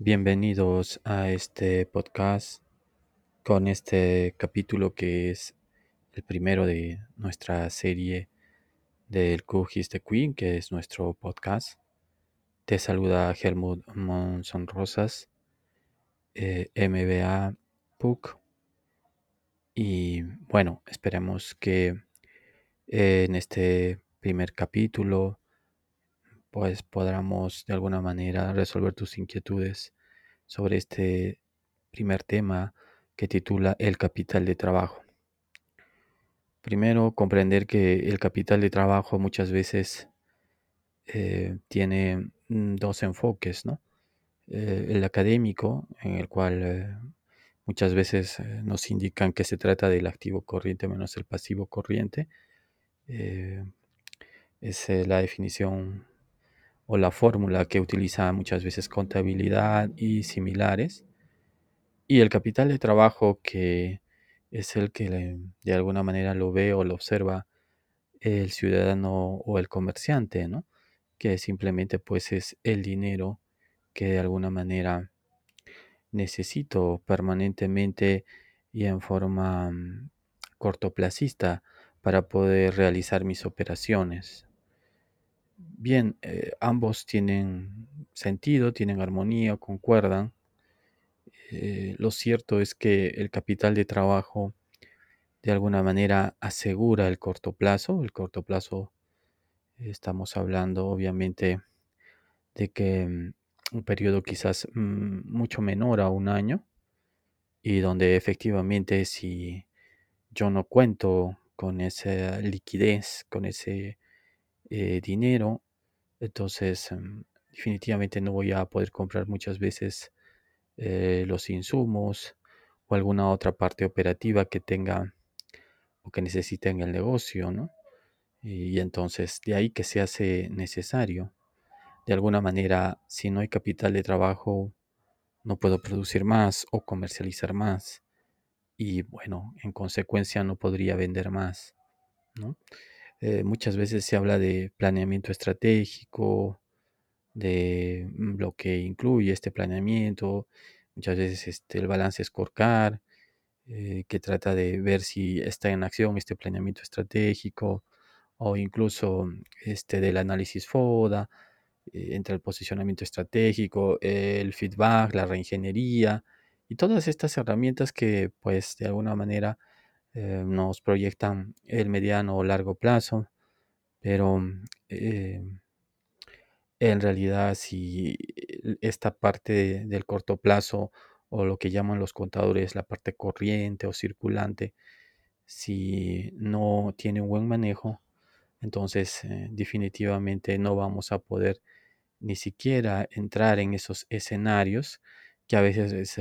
Bienvenidos a este podcast con este capítulo que es el primero de nuestra serie del Cookies the Queen, que es nuestro podcast. Te saluda Helmut Monson Rosas, eh, MBA PUC. Y bueno, esperemos que eh, en este primer capítulo pues podamos de alguna manera resolver tus inquietudes sobre este primer tema que titula El capital de trabajo. Primero, comprender que el capital de trabajo muchas veces eh, tiene mm, dos enfoques, ¿no? Eh, el académico, en el cual eh, muchas veces nos indican que se trata del activo corriente menos el pasivo corriente. es la definición o la fórmula que utiliza muchas veces contabilidad y similares. Y el capital de trabajo que es el que de alguna manera lo ve o lo observa el ciudadano o el comerciante, ¿no? Que simplemente pues es el dinero que de alguna manera necesito permanentemente y en forma mm, cortoplacista para poder realizar mis operaciones. Bien, eh, ambos tienen sentido, tienen armonía, concuerdan. Eh, lo cierto es que el capital de trabajo de alguna manera asegura el corto plazo. El corto plazo, estamos hablando obviamente de que mm, un periodo quizás mm, mucho menor a un año y donde efectivamente si yo no cuento con esa liquidez, con ese eh, dinero, entonces em, definitivamente no voy a poder comprar muchas veces eh, los insumos o alguna otra parte operativa que tenga o que necesite en el negocio, ¿no? Y entonces de ahí que se hace necesario. De alguna manera, si no hay capital de trabajo, no puedo producir más o comercializar más. Y bueno, en consecuencia no podría vender más, ¿no? Eh, muchas veces se habla de planeamiento estratégico, de mm, lo que incluye este planeamiento, muchas veces este, el balance scorecard, eh, que trata de ver si está en acción este planeamiento estratégico o incluso este del análisis FODA, eh, entre el posicionamiento estratégico, el feedback, la reingeniería y todas estas herramientas que pues de alguna manera eh, nos proyectan el mediano o largo plazo, pero eh, en realidad si esta parte del corto plazo o lo que llaman los contadores la parte corriente o circulante, si no tiene un buen manejo, entonces eh, definitivamente no vamos a poder ni siquiera entrar en esos escenarios que a veces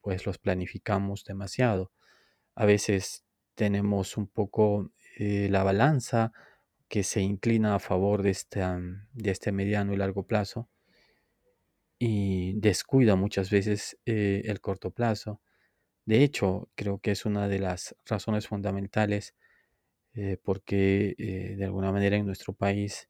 pues los planificamos demasiado a veces tenemos un poco eh, la balanza que se inclina a favor de este, de este mediano y largo plazo y descuida muchas veces eh, el corto plazo. De hecho, creo que es una de las razones fundamentales eh, porque de alguna manera en nuestro país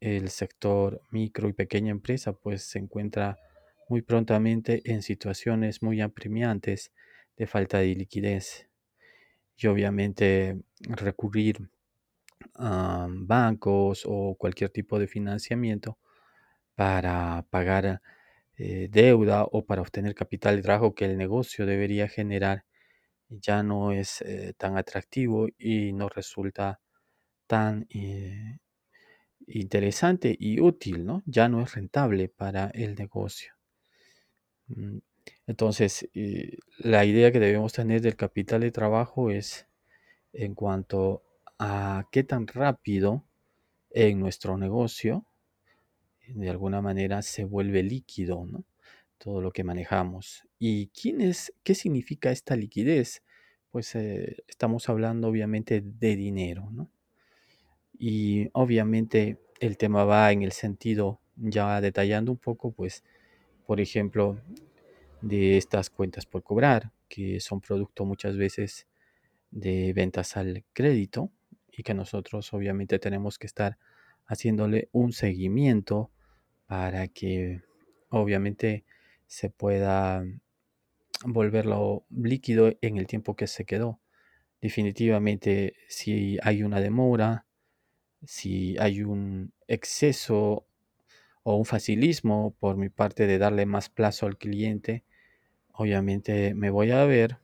el sector micro y pequeña empresa pues se encuentra muy prontamente en situaciones muy apremiantes de falta de liquidez y obviamente recurrir a bancos o cualquier tipo de financiamiento para pagar eh, deuda o para obtener capital de trabajo que el negocio debería generar ya no es eh, tan atractivo y no resulta tan eh, interesante y útil, ¿no? Ya no es rentable para el negocio. Entonces, eh, la idea que debemos tener del capital de trabajo es en cuanto a qué tan rápido en nuestro negocio, de alguna manera, se vuelve líquido, ¿no? Todo lo que manejamos. ¿Y quién es, qué significa esta liquidez? Pues eh, estamos hablando obviamente de dinero, ¿no? Y obviamente el tema va en el sentido, ya detallando un poco, pues, por ejemplo, de estas cuentas por cobrar, que son producto muchas veces de ventas al crédito y que nosotros obviamente tenemos que estar haciéndole un seguimiento para que obviamente se pueda volverlo líquido en el tiempo que se quedó. Definitivamente, si hay una demora, si hay un exceso o un facilismo por mi parte de darle más plazo al cliente, obviamente me voy a ver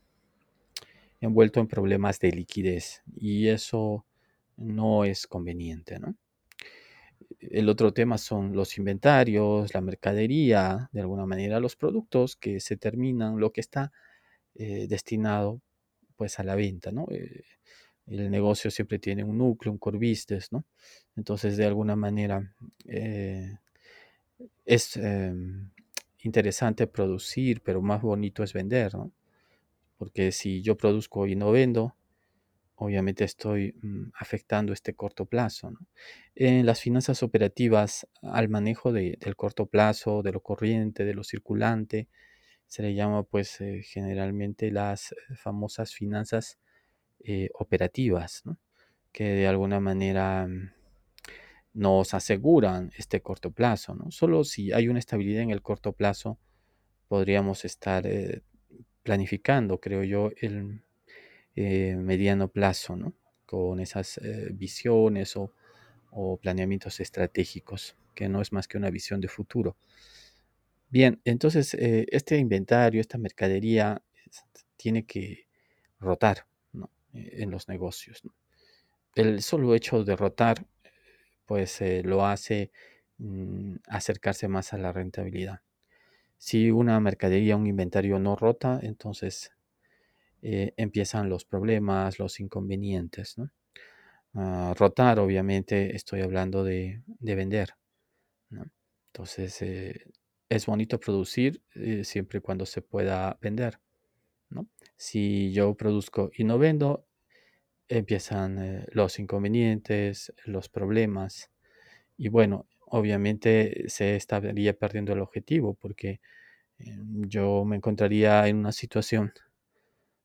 envuelto en problemas de liquidez y eso no es conveniente, ¿no? El otro tema son los inventarios, la mercadería, de alguna manera los productos que se terminan, lo que está eh, destinado pues a la venta, ¿no? Eh, el negocio siempre tiene un núcleo, un core business, ¿no? Entonces, de alguna manera, eh, es em, interesante producir, pero más bonito es vender, ¿no? Porque si yo produzco y no vendo, obviamente estoy mm, afectando este corto plazo. En las finanzas operativas, al manejo del corto plazo, de lo corriente, de lo circulante, se le llama pues eh, generalmente las eh, famosas finanzas eh, operativas, ¿no? que de alguna manera mm, nos aseguran este corto plazo. ¿no? Solo si hay una estabilidad en el corto plazo, podríamos estar planificando, creo yo, el mediano plazo, ¿no? con esas visiones o, o planeamientos estratégicos, que no es más que una visión de futuro. Bien, entonces eh, este inventario, esta mercadería tiene que rotar eh, en los negocios. El solo hecho de rotar, pues eh, lo hace mm, acercarse más a la rentabilidad. Si una mercadería, un inventario no rota, entonces empiezan los problemas, los inconvenientes. Ah, rotar, obviamente, estoy hablando de, vender. Entonces, es bonito producir eh, siempre y cuando se pueda vender. ¿no? Si yo produzco y no vendo, empiezan eh, los inconvenientes, los problemas. Y bueno, obviamente se estaría perdiendo el objetivo porque eh, yo me encontraría en una situación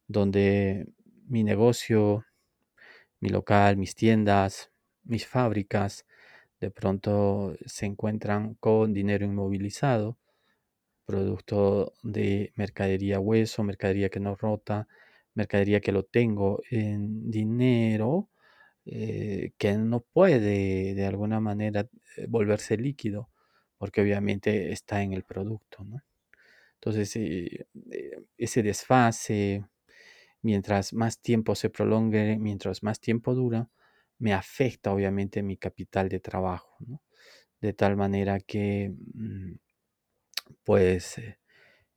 donde mi negocio, mi local, mis tiendas, mis fábricas, de pronto se encuentran con dinero inmovilizado, producto de mercadería hueso, mercadería que no rota, mercadería que lo tengo en dinero, eh, que no puede de alguna manera eh, volverse líquido, porque obviamente está en el producto. Entonces, eh, ese desfase, mientras más tiempo se prolongue, mientras más tiempo dura, me afecta obviamente mi capital de trabajo, de tal manera que mm, pues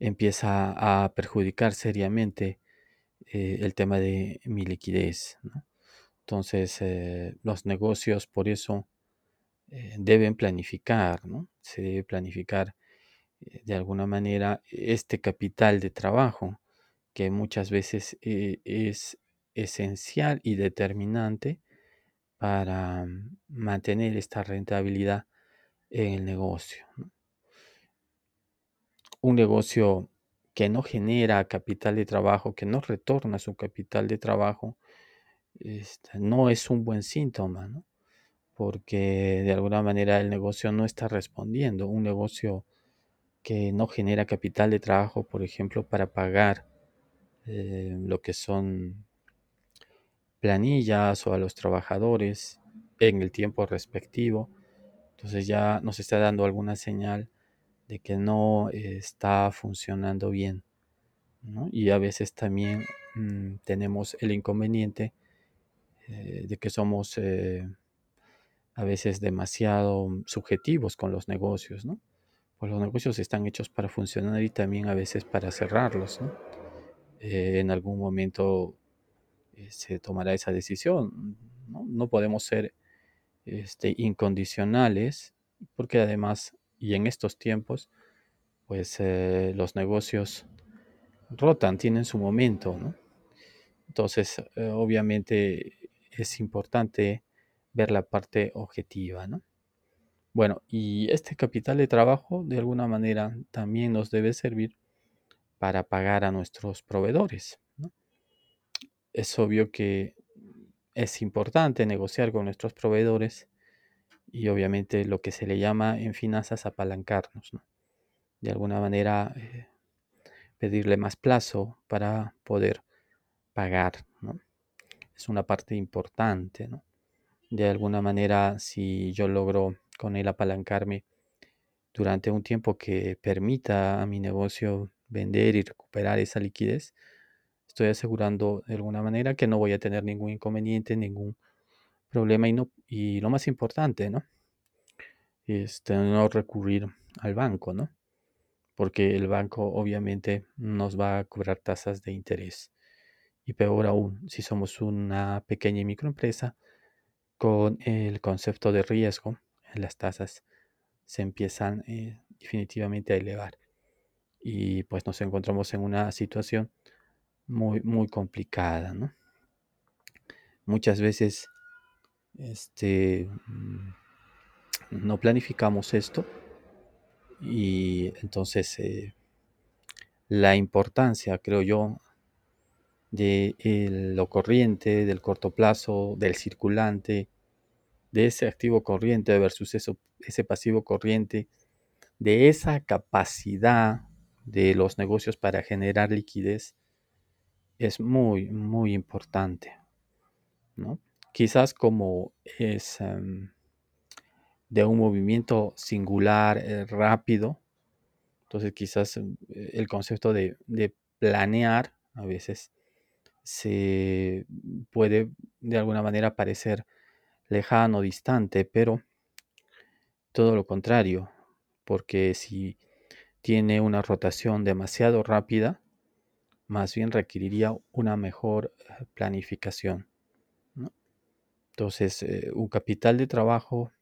empieza a perjudicar seriamente eh, el tema de mi liquidez. Entonces eh, los negocios por eso deben planificar, ¿no? se debe planificar de alguna manera este capital de trabajo que muchas veces es esencial y determinante para mantener esta rentabilidad en el negocio. Un negocio que no genera capital de trabajo, que no retorna su capital de trabajo, este, no es un buen síntoma, porque de alguna manera el negocio no está respondiendo. Un negocio que no genera capital de trabajo, por ejemplo, para pagar eh, lo que son planillas o a los trabajadores en el tiempo respectivo. Entonces ya nos está dando alguna señal de que no está funcionando bien. Y a veces también mm, tenemos el inconveniente eh, de que somos eh, a veces demasiado subjetivos con los negocios. ¿no? Pues los negocios están hechos para funcionar y también a veces para cerrarlos. Eh, en algún momento eh, se tomará esa decisión. No, podemos ser este, incondicionales, porque además, y en estos tiempos, pues eh, los negocios rotan, tienen su momento, Entonces, eh, obviamente es importante ver la parte objetiva, ¿no? Bueno, y este capital de trabajo de alguna manera también nos debe servir para pagar a nuestros proveedores es obvio que es importante negociar con nuestros proveedores y obviamente lo que se le llama en finanzas apalancarnos. de alguna manera eh, pedirle más plazo para poder pagar, ¿no? Es una parte importante, ¿no? De alguna manera, si yo logro con él apalancarme durante un tiempo que permita a mi negocio vender y recuperar esa liquidez, estoy asegurando de alguna manera que no voy a tener ningún inconveniente, ningún problema y, no, y lo más importante, ¿no? Este, no recurrir al banco, ¿no? Porque el banco obviamente nos va a cobrar tasas de interés. Y peor aún, si somos una pequeña y microempresa, con el concepto de riesgo, las tasas se empiezan eh, definitivamente a elevar. Y pues nos encontramos en una situación muy, muy complicada, ¿no? Muchas veces este, mm, no planificamos esto y entonces eh, la importancia, creo yo, de lo corriente, del corto plazo, del circulante, de ese activo corriente versus ese pasivo corriente, de esa capacidad de los negocios para generar liquidez, es muy, muy importante. ¿no? Quizás como es em, de un movimiento singular, eh, rápido, entonces quizás em, el concepto de, de planear a veces se puede de alguna manera parecer lejano, distante, pero todo lo contrario, porque si tiene una rotación demasiado rápida, más bien requeriría una mejor eh, planificación. Entonces, eh, un capital de trabajo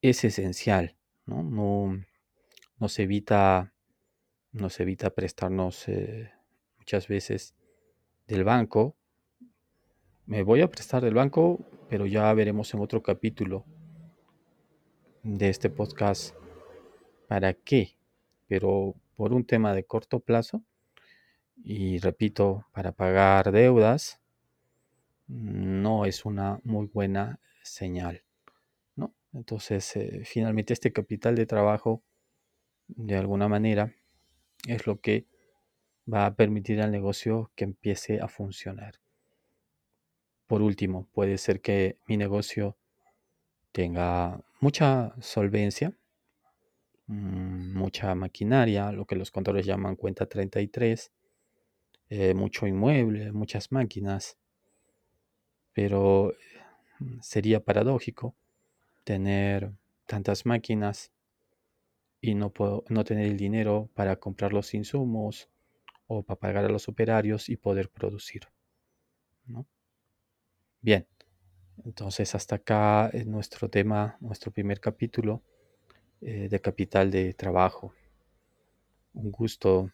es esencial, ¿no? No, nos evita, nos evita prestarnos eh, muchas veces del banco. Me voy a prestar del banco, pero ya veremos en otro capítulo de este podcast para qué. Pero por un tema de corto plazo, y repito, para pagar deudas, no es una muy buena señal. ¿no? Entonces, eh, finalmente este capital de trabajo, de alguna manera, es lo que va a permitir al negocio que empiece a funcionar. Por último, puede ser que mi negocio tenga mucha solvencia, mm, mucha maquinaria, lo que los contadores llaman cuenta 33, eh, mucho inmueble, muchas máquinas, pero mm, sería paradójico tener tantas máquinas y no, puedo, no tener el dinero para comprar los insumos o para pagar a los operarios y poder producir. Bien, entonces hasta acá es nuestro tema, nuestro primer capítulo eh, de capital de trabajo. Un gusto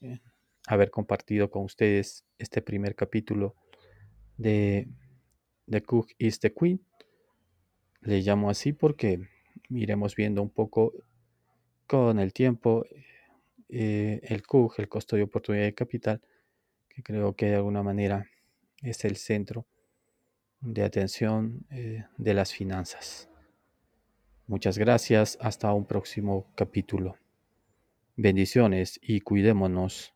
eh, haber compartido con ustedes este primer capítulo de The Cook is the Queen. Le llamo así porque iremos viendo un poco con el tiempo eh, el CUG, el costo de oportunidad de capital, que creo que de alguna manera es el centro de atención eh, de las finanzas. Muchas gracias, hasta un próximo capítulo. Bendiciones y cuidémonos.